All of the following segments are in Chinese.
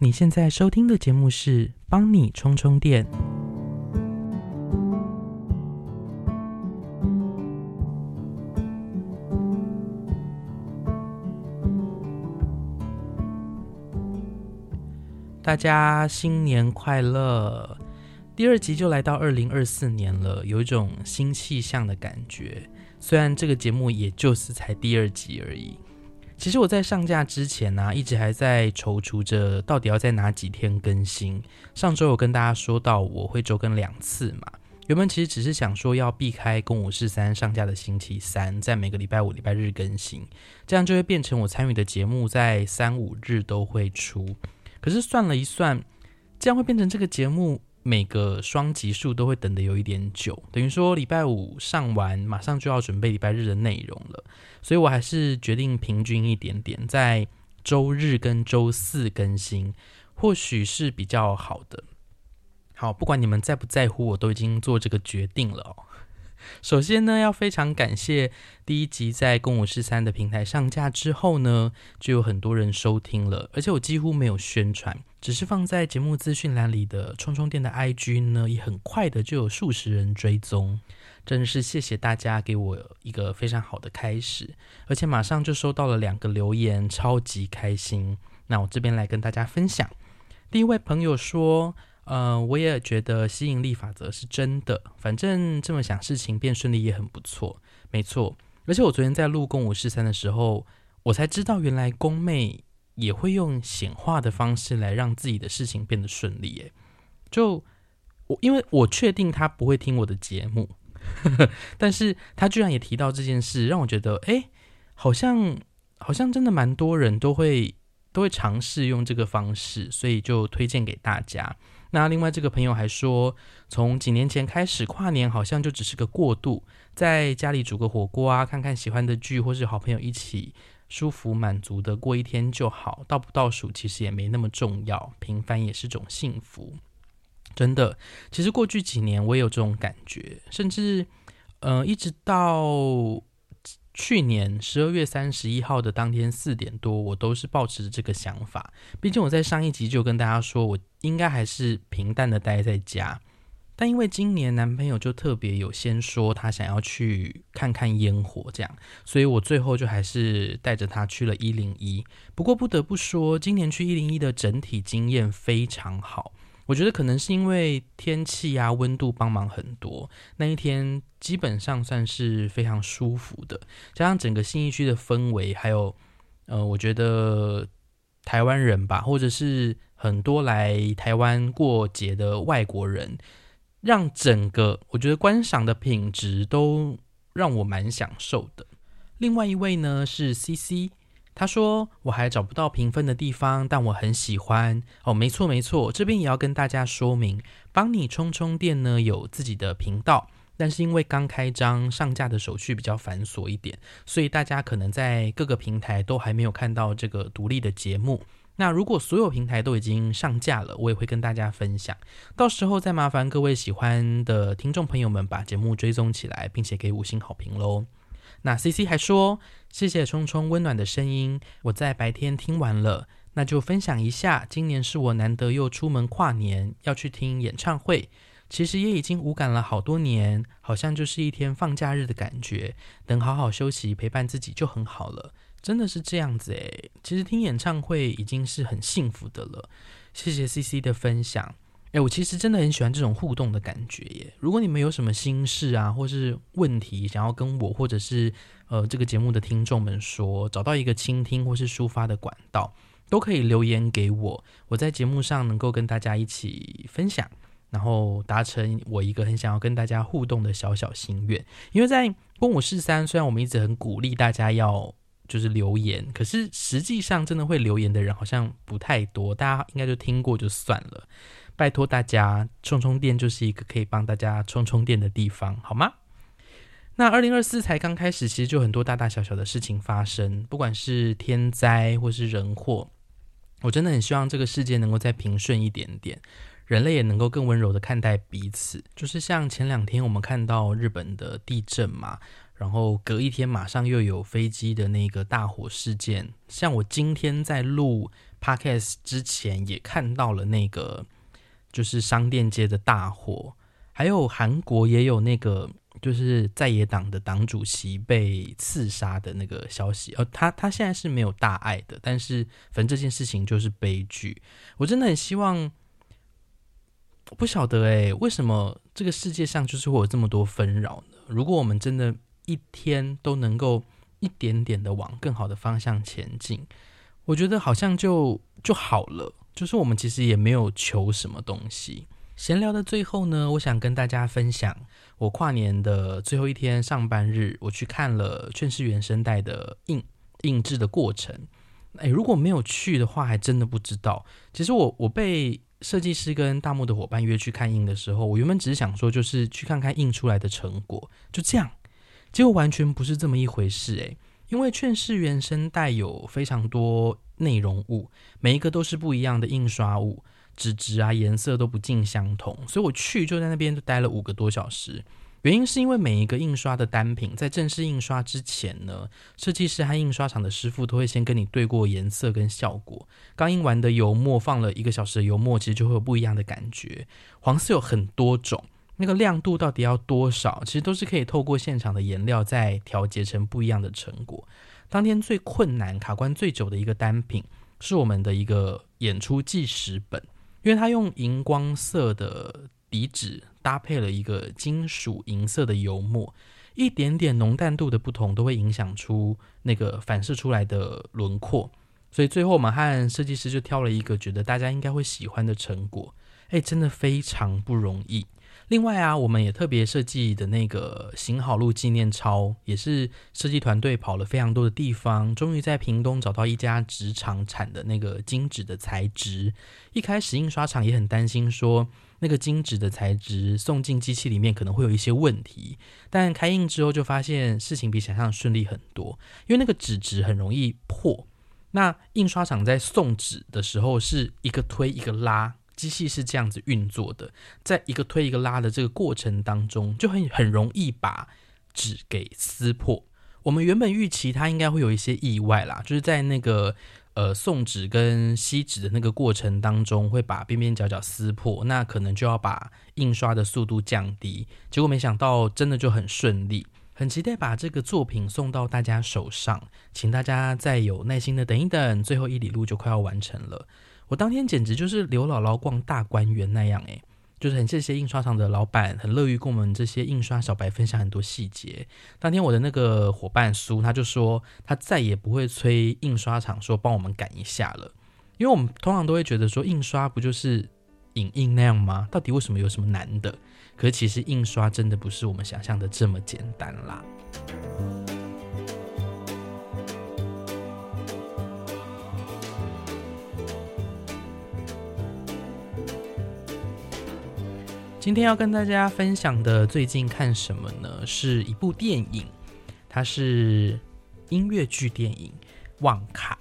你现在收听的节目是《帮你充充电》。大家新年快乐！第二集就来到二零二四年了，有一种新气象的感觉。虽然这个节目也就是才第二集而已。其实我在上架之前呢，一直还在踌躇着到底要在哪几天更新。上周有跟大家说到我会周更两次嘛，原本其实只是想说要避开公五四三上架的星期三，在每个礼拜五、礼拜日更新，这样就会变成我参与的节目在三五日都会出。可是算了一算，这样会变成这个节目。每个双级数都会等的有一点久，等于说礼拜五上完，马上就要准备礼拜日的内容了，所以我还是决定平均一点点，在周日跟周四更新，或许是比较好的。好，不管你们在不在乎，我都已经做这个决定了哦。首先呢，要非常感谢第一集在公五十三的平台上架之后呢，就有很多人收听了，而且我几乎没有宣传，只是放在节目资讯栏里的充充电的 IG 呢，也很快的就有数十人追踪，真是谢谢大家给我一个非常好的开始，而且马上就收到了两个留言，超级开心。那我这边来跟大家分享，第一位朋友说。呃，我也觉得吸引力法则是真的。反正这么想，事情变顺利也很不错。没错，而且我昨天在录公五十三的时候，我才知道原来宫妹也会用显化的方式来让自己的事情变得顺利。诶，就我因为我确定她不会听我的节目，但是她居然也提到这件事，让我觉得，哎，好像好像真的蛮多人都会都会尝试用这个方式，所以就推荐给大家。那另外这个朋友还说，从几年前开始，跨年好像就只是个过渡，在家里煮个火锅啊，看看喜欢的剧，或是好朋友一起舒服满足的过一天就好，倒不倒数其实也没那么重要，平凡也是种幸福。真的，其实过去几年我也有这种感觉，甚至呃，一直到。去年十二月三十一号的当天四点多，我都是保持着这个想法。毕竟我在上一集就跟大家说，我应该还是平淡的待在家。但因为今年男朋友就特别有先说他想要去看看烟火，这样，所以我最后就还是带着他去了一零一。不过不得不说，今年去一零一的整体经验非常好。我觉得可能是因为天气啊温度帮忙很多，那一天基本上算是非常舒服的，加上整个新义区的氛围，还有呃，我觉得台湾人吧，或者是很多来台湾过节的外国人，让整个我觉得观赏的品质都让我蛮享受的。另外一位呢是 C C。他说：“我还找不到评分的地方，但我很喜欢哦。没错，没错，这边也要跟大家说明，帮你充充电呢，有自己的频道，但是因为刚开张，上架的手续比较繁琐一点，所以大家可能在各个平台都还没有看到这个独立的节目。那如果所有平台都已经上架了，我也会跟大家分享。到时候再麻烦各位喜欢的听众朋友们把节目追踪起来，并且给五星好评喽。”那 C C 还说：“谢谢冲冲温暖的声音，我在白天听完了，那就分享一下。今年是我难得又出门跨年，要去听演唱会。其实也已经无感了好多年，好像就是一天放假日的感觉。等好好休息，陪伴自己就很好了。真的是这样子诶。其实听演唱会已经是很幸福的了。谢谢 C C 的分享。”哎，我其实真的很喜欢这种互动的感觉耶！如果你们有什么心事啊，或是问题想要跟我或者是呃这个节目的听众们说，找到一个倾听或是抒发的管道，都可以留言给我，我在节目上能够跟大家一起分享，然后达成我一个很想要跟大家互动的小小心愿。因为在公五四三，虽然我们一直很鼓励大家要就是留言，可是实际上真的会留言的人好像不太多，大家应该就听过就算了。拜托大家，充充电就是一个可以帮大家充充电的地方，好吗？那二零二四才刚开始，其实就很多大大小小的事情发生，不管是天灾或是人祸，我真的很希望这个世界能够再平顺一点点，人类也能够更温柔的看待彼此。就是像前两天我们看到日本的地震嘛，然后隔一天马上又有飞机的那个大火事件，像我今天在录。podcast 之前也看到了那个就是商店街的大火，还有韩国也有那个就是在野党的党主席被刺杀的那个消息。呃，他他现在是没有大碍的，但是反正这件事情就是悲剧。我真的很希望。不晓得哎，为什么这个世界上就是会有这么多纷扰呢？如果我们真的一天都能够一点点的往更好的方向前进，我觉得好像就就好了。就是我们其实也没有求什么东西。闲聊的最后呢，我想跟大家分享我跨年的最后一天上班日，我去看了《劝世原声带》的印印制的过程。哎，如果没有去的话，还真的不知道。其实我我被。设计师跟大木的伙伴约去看印的时候，我原本只是想说，就是去看看印出来的成果，就这样。结果完全不是这么一回事诶，因为劝世原声带有非常多内容物，每一个都是不一样的印刷物，纸质啊颜色都不尽相同，所以我去就在那边就待了五个多小时。原因是因为每一个印刷的单品在正式印刷之前呢，设计师和印刷厂的师傅都会先跟你对过颜色跟效果。刚印完的油墨放了一个小时的油墨，其实就会有不一样的感觉。黄色有很多种，那个亮度到底要多少，其实都是可以透过现场的颜料再调节成不一样的成果。当天最困难、卡关最久的一个单品是我们的一个演出计时本，因为它用荧光色的。底纸搭配了一个金属银色的油墨，一点点浓淡度的不同都会影响出那个反射出来的轮廓，所以最后我们和设计师就挑了一个觉得大家应该会喜欢的成果，哎，真的非常不容易。另外啊，我们也特别设计的那个行好路纪念钞，也是设计团队跑了非常多的地方，终于在屏东找到一家纸厂产的那个金纸的材质。一开始印刷厂也很担心说。那个金纸的材质送进机器里面可能会有一些问题，但开印之后就发现事情比想象顺利很多，因为那个纸质很容易破。那印刷厂在送纸的时候是一个推一个拉，机器是这样子运作的，在一个推一个拉的这个过程当中，就很很容易把纸给撕破。我们原本预期它应该会有一些意外啦，就是在那个。呃，送纸跟吸纸的那个过程当中，会把边边角角撕破，那可能就要把印刷的速度降低。结果没想到，真的就很顺利，很期待把这个作品送到大家手上，请大家再有耐心的等一等，最后一里路就快要完成了。我当天简直就是刘姥姥逛大观园那样，诶。就是很谢谢印刷厂的老板，很乐于跟我们这些印刷小白分享很多细节。当天我的那个伙伴苏他就说，他再也不会催印刷厂说帮我们赶一下了，因为我们通常都会觉得说印刷不就是影印那样吗？到底为什么有什么难的？可是其实印刷真的不是我们想象的这么简单啦。今天要跟大家分享的最近看什么呢？是一部电影，它是音乐剧电影《旺卡》。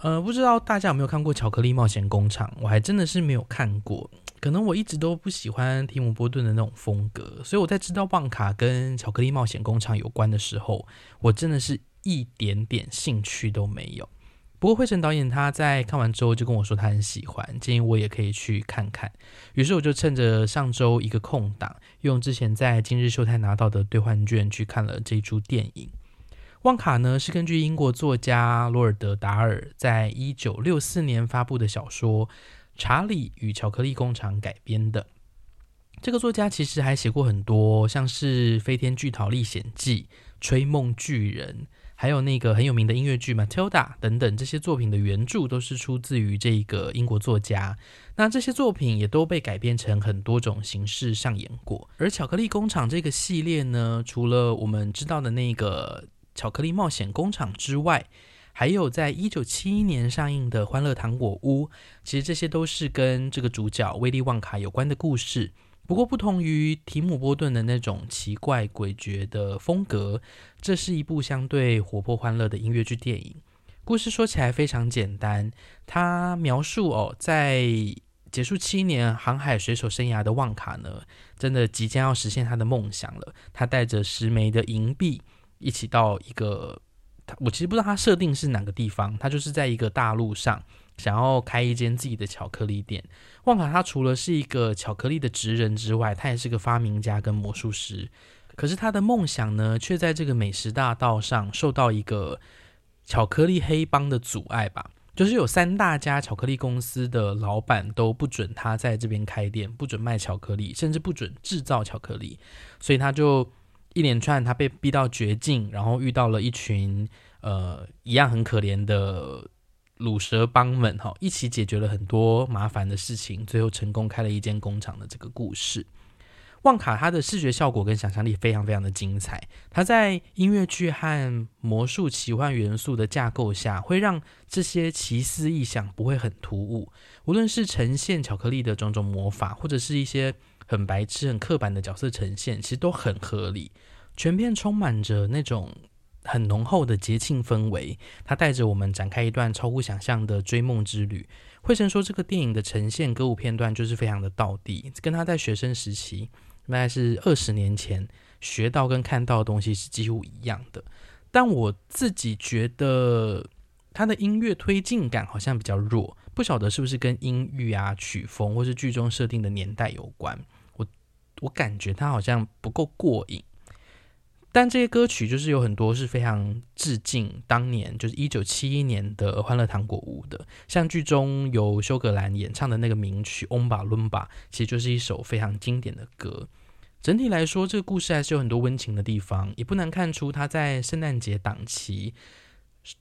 呃，不知道大家有没有看过《巧克力冒险工厂》？我还真的是没有看过。可能我一直都不喜欢提姆波顿的那种风格，所以我在知道旺卡跟《巧克力冒险工厂》有关的时候，我真的是一点点兴趣都没有。不过，惠成导演他在看完之后就跟我说他很喜欢，建议我也可以去看看。于是我就趁着上周一个空档，用之前在今日秀泰拿到的兑换券去看了这一出电影。旺卡呢是根据英国作家罗尔德达尔在一九六四年发布的小说《查理与巧克力工厂》改编的。这个作家其实还写过很多，像是《飞天巨桃历险记》《吹梦巨人》。还有那个很有名的音乐剧《Matilda》等等，这些作品的原著都是出自于这个英国作家。那这些作品也都被改编成很多种形式上演过。而《巧克力工厂》这个系列呢，除了我们知道的那个《巧克力冒险工厂》之外，还有在一九七一年上映的《欢乐糖果屋》，其实这些都是跟这个主角威利旺卡有关的故事。不过，不同于提姆·波顿的那种奇怪诡谲的风格，这是一部相对活泼欢乐的音乐剧电影。故事说起来非常简单，它描述哦，在结束七年航海水手生涯的旺卡呢，真的即将要实现他的梦想了。他带着十枚的银币，一起到一个我其实不知道他设定是哪个地方，他就是在一个大陆上想要开一间自己的巧克力店。旺卡他除了是一个巧克力的职人之外，他也是个发明家跟魔术师。可是他的梦想呢，却在这个美食大道上受到一个巧克力黑帮的阻碍吧。就是有三大家巧克力公司的老板都不准他在这边开店，不准卖巧克力，甚至不准制造巧克力。所以他就一连串，他被逼到绝境，然后遇到了一群呃一样很可怜的卤蛇帮们，哈，一起解决了很多麻烦的事情，最后成功开了一间工厂的这个故事。旺卡它的视觉效果跟想象力非常非常的精彩，它在音乐剧和魔术奇幻元素的架构下，会让这些奇思异想不会很突兀。无论是呈现巧克力的种种魔法，或者是一些很白痴、很刻板的角色呈现，其实都很合理。全片充满着那种很浓厚的节庆氛围，它带着我们展开一段超乎想象的追梦之旅。惠成说，这个电影的呈现歌舞片段就是非常的道地，跟他在学生时期。大概是二十年前学到跟看到的东西是几乎一样的，但我自己觉得他的音乐推进感好像比较弱，不晓得是不是跟音域啊、曲风或是剧中设定的年代有关。我我感觉他好像不够过瘾。但这些歌曲就是有很多是非常致敬当年，就是一九七一年的《欢乐糖果屋》的，像剧中由休格兰演唱的那个名曲《翁巴伦巴》，其实就是一首非常经典的歌。整体来说，这个故事还是有很多温情的地方，也不难看出它在圣诞节档期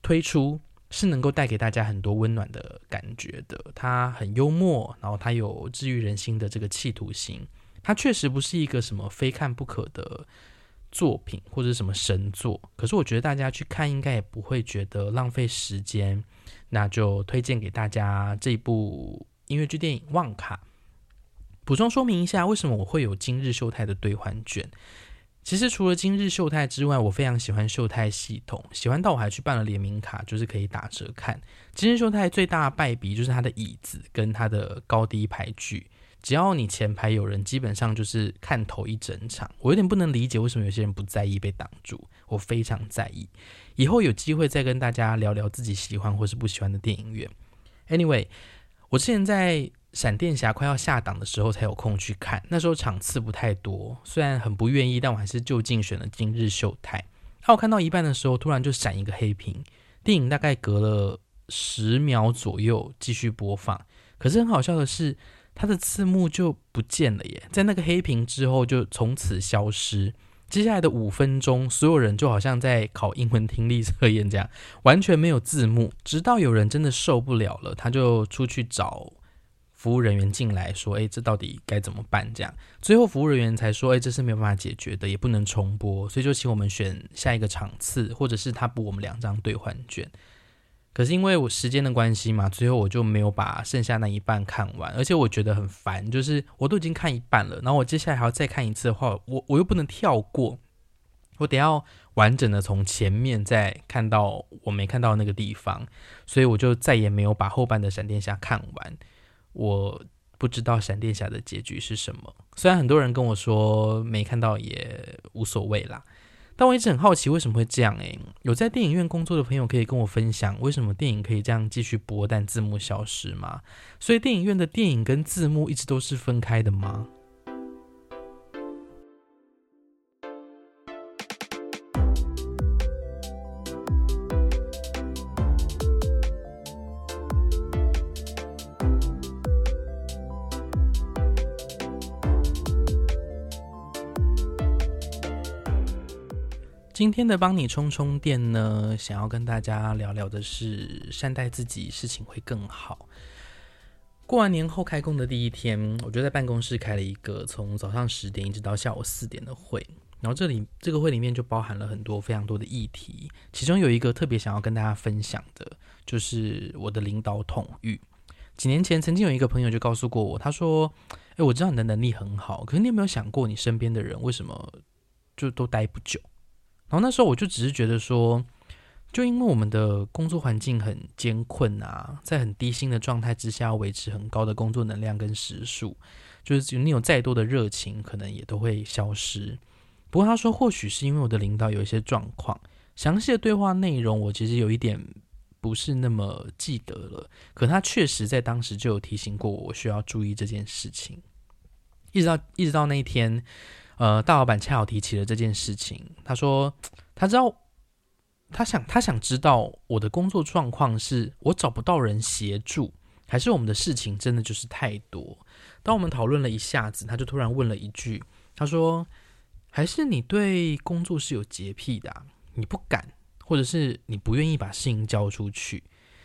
推出是能够带给大家很多温暖的感觉的。它很幽默，然后它有治愈人心的这个企图心，它确实不是一个什么非看不可的。作品或者什么神作，可是我觉得大家去看应该也不会觉得浪费时间，那就推荐给大家这部音乐剧电影《旺卡》。补充说明一下，为什么我会有今日秀泰的兑换券？其实除了今日秀泰之外，我非常喜欢秀泰系统，喜欢到我还去办了联名卡，就是可以打折看。今日秀泰最大的败笔就是它的椅子跟它的高低排距。只要你前排有人，基本上就是看头一整场。我有点不能理解为什么有些人不在意被挡住，我非常在意。以后有机会再跟大家聊聊自己喜欢或是不喜欢的电影院。Anyway，我之前在闪电侠快要下档的时候才有空去看，那时候场次不太多，虽然很不愿意，但我还是就近选了今日秀泰。那我看到一半的时候，突然就闪一个黑屏，电影大概隔了十秒左右继续播放。可是很好笑的是。它的字幕就不见了耶，在那个黑屏之后就从此消失。接下来的五分钟，所有人就好像在考英文听力测验这样，完全没有字幕。直到有人真的受不了了，他就出去找服务人员进来说：“哎，这到底该怎么办？”这样，最后服务人员才说：“哎，这是没有办法解决的，也不能重播，所以就请我们选下一个场次，或者是他补我们两张兑换券。”可是因为我时间的关系嘛，最后我就没有把剩下那一半看完，而且我觉得很烦，就是我都已经看一半了，然后我接下来还要再看一次的话，我我又不能跳过，我得要完整的从前面再看到我没看到那个地方，所以我就再也没有把后半的闪电侠看完。我不知道闪电侠的结局是什么，虽然很多人跟我说没看到也无所谓啦。但我一直很好奇为什么会这样诶，有在电影院工作的朋友可以跟我分享，为什么电影可以这样继续播，但字幕消失吗？所以电影院的电影跟字幕一直都是分开的吗？今天的帮你充充电呢，想要跟大家聊聊的是善待自己，事情会更好。过完年后开工的第一天，我就在办公室开了一个从早上十点一直到下午四点的会，然后这里这个会里面就包含了很多非常多的议题，其中有一个特别想要跟大家分享的，就是我的领导统御。几年前曾经有一个朋友就告诉过我，他说：“诶，我知道你的能力很好，可是你有没有想过，你身边的人为什么就都待不久？”然后那时候我就只是觉得说，就因为我们的工作环境很艰困啊，在很低薪的状态之下，维持很高的工作能量跟时数，就是你有再多的热情，可能也都会消失。不过他说，或许是因为我的领导有一些状况，详细的对话内容我其实有一点不是那么记得了，可他确实在当时就有提醒过我，我需要注意这件事情。一直到一直到那一天，呃，大老板恰好提起了这件事情，他说他知道，他想他想知道我的工作状况是我找不到人协助，还是我们的事情真的就是太多。当我们讨论了一下子，他就突然问了一句，他说：“还是你对工作是有洁癖的，你不敢，或者是你不愿意把事情交出去？”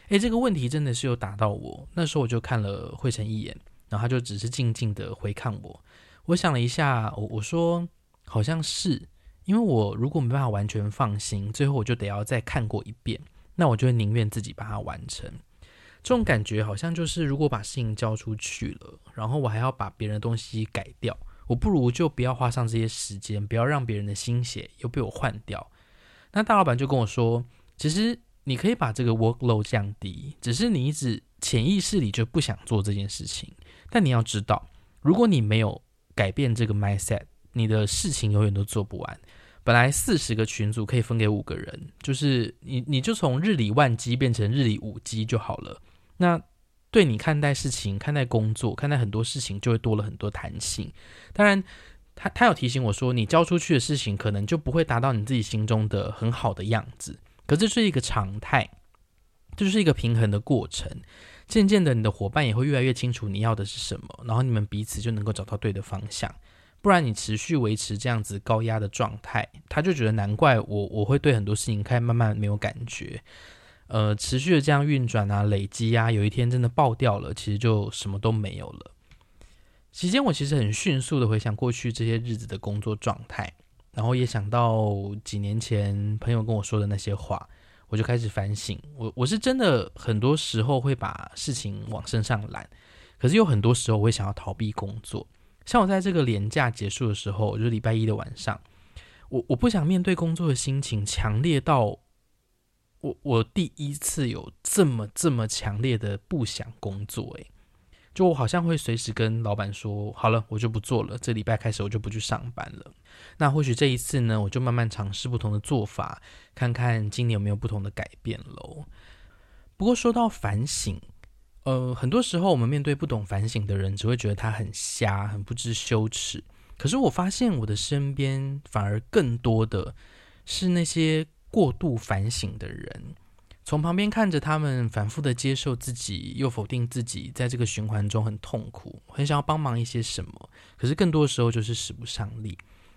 诶，这个问题真的是有打到我。那时候我就看了惠成一眼。然后他就只是静静的回看我，我想了一下，我我说好像是，因为我如果没办法完全放心，最后我就得要再看过一遍，那我就宁愿自己把它完成。这种感觉好像就是，如果把事情交出去了，然后我还要把别人的东西改掉，我不如就不要花上这些时间，不要让别人的心血又被我换掉。那大老板就跟我说，其实你可以把这个 workload 降低，只是你一直潜意识里就不想做这件事情。但你要知道，如果你没有改变这个 mindset，你的事情永远都做不完。本来四十个群组可以分给五个人，就是你你就从日理万机变成日理五机就好了。那对你看待事情、看待工作、看待很多事情，就会多了很多弹性。当然，他他有提醒我说，你交出去的事情可能就不会达到你自己心中的很好的样子。可这是一个常态，这就是一个平衡的过程。渐渐的，你的伙伴也会越来越清楚你要的是什么，然后你们彼此就能够找到对的方向。不然你持续维持这样子高压的状态，他就觉得难怪我我会对很多事情开始慢慢没有感觉。呃，持续的这样运转啊，累积啊，有一天真的爆掉了，其实就什么都没有了。期间我其实很迅速的回想过去这些日子的工作状态，然后也想到几年前朋友跟我说的那些话。我就开始反省，我我是真的很多时候会把事情往身上揽，可是有很多时候我会想要逃避工作。像我在这个年假结束的时候，就是礼拜一的晚上，我我不想面对工作的心情强烈到，我我第一次有这么这么强烈的不想工作，诶。就我好像会随时跟老板说，好了，我就不做了。这礼拜开始我就不去上班了。那或许这一次呢，我就慢慢尝试不同的做法，看看今年有没有不同的改变喽。不过说到反省，呃，很多时候我们面对不懂反省的人，只会觉得他很瞎，很不知羞耻。可是我发现我的身边反而更多的是那些过度反省的人。从旁边看着他们反复的接受自己，又否定自己，在这个循环中很痛苦，很想要帮忙一些什么，可是更多的时候就是使不上力。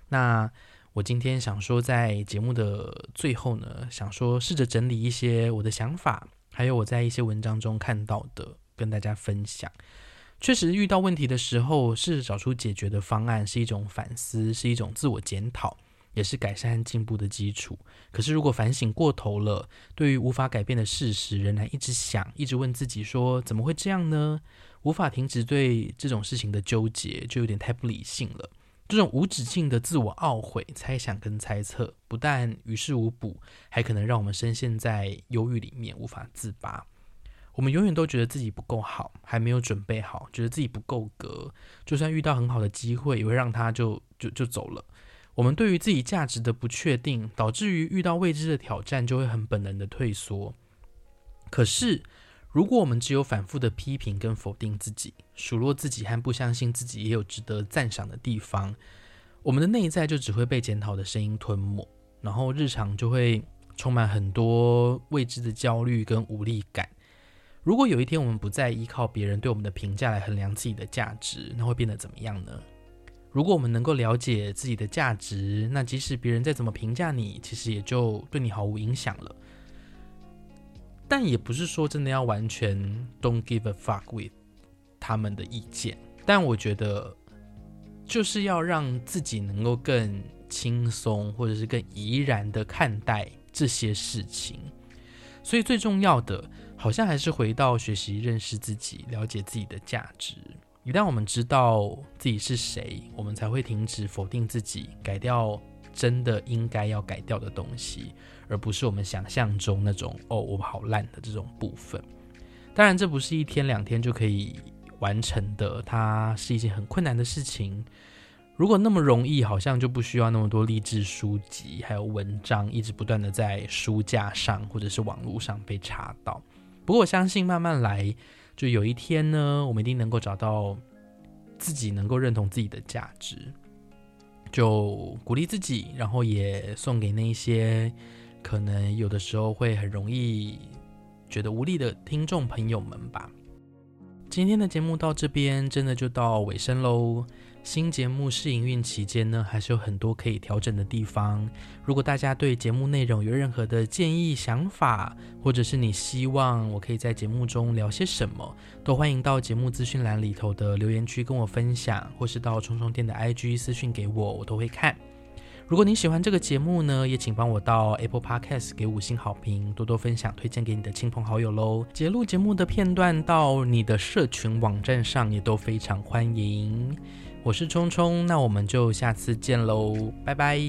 那我今天想说，在节目的最后呢，想说试着整理一些我的想法，还有我在一些文章中看到的，跟大家分享。确实遇到问题的时候，试着找出解决的方案，是一种反思，是一种自我检讨。也是改善进步的基础。可是，如果反省过头了，对于无法改变的事实，仍然一直想，一直问自己说：“怎么会这样呢？”无法停止对这种事情的纠结，就有点太不理性了。这种无止境的自我懊悔、猜想跟猜测，不但于事无补，还可能让我们深陷在忧郁里面，无法自拔。我们永远都觉得自己不够好，还没有准备好，觉得自己不够格。就算遇到很好的机会，也会让他就就就走了。我们对于自己价值的不确定，导致于遇到未知的挑战就会很本能的退缩。可是，如果我们只有反复的批评跟否定自己，数落自己和不相信自己也有值得赞赏的地方，我们的内在就只会被检讨的声音吞没，然后日常就会充满很多未知的焦虑跟无力感。如果有一天我们不再依靠别人对我们的评价来衡量自己的价值，那会变得怎么样呢？如果我们能够了解自己的价值，那即使别人再怎么评价你，其实也就对你毫无影响了。但也不是说真的要完全 don't give a fuck with 他们的意见。但我觉得，就是要让自己能够更轻松，或者是更怡然的看待这些事情。所以最重要的，好像还是回到学习认识自己，了解自己的价值。一旦我们知道自己是谁，我们才会停止否定自己，改掉真的应该要改掉的东西，而不是我们想象中那种“哦，我好烂”的这种部分。当然，这不是一天两天就可以完成的，它是一件很困难的事情。如果那么容易，好像就不需要那么多励志书籍，还有文章，一直不断的在书架上或者是网络上被查到。不过我相信，慢慢来，就有一天呢，我们一定能够找到自己能够认同自己的价值，就鼓励自己，然后也送给那些可能有的时候会很容易觉得无力的听众朋友们吧。今天的节目到这边，真的就到尾声喽。新节目试营运期间呢，还是有很多可以调整的地方。如果大家对节目内容有任何的建议、想法，或者是你希望我可以在节目中聊些什么，都欢迎到节目资讯栏里头的留言区跟我分享，或是到冲冲店的 IG 私讯给我，我都会看。如果你喜欢这个节目呢，也请帮我到 Apple Podcast 给五星好评，多多分享，推荐给你的亲朋好友喽。节录节目的片段到你的社群网站上也都非常欢迎。我是冲冲那我们就下次见喽拜拜。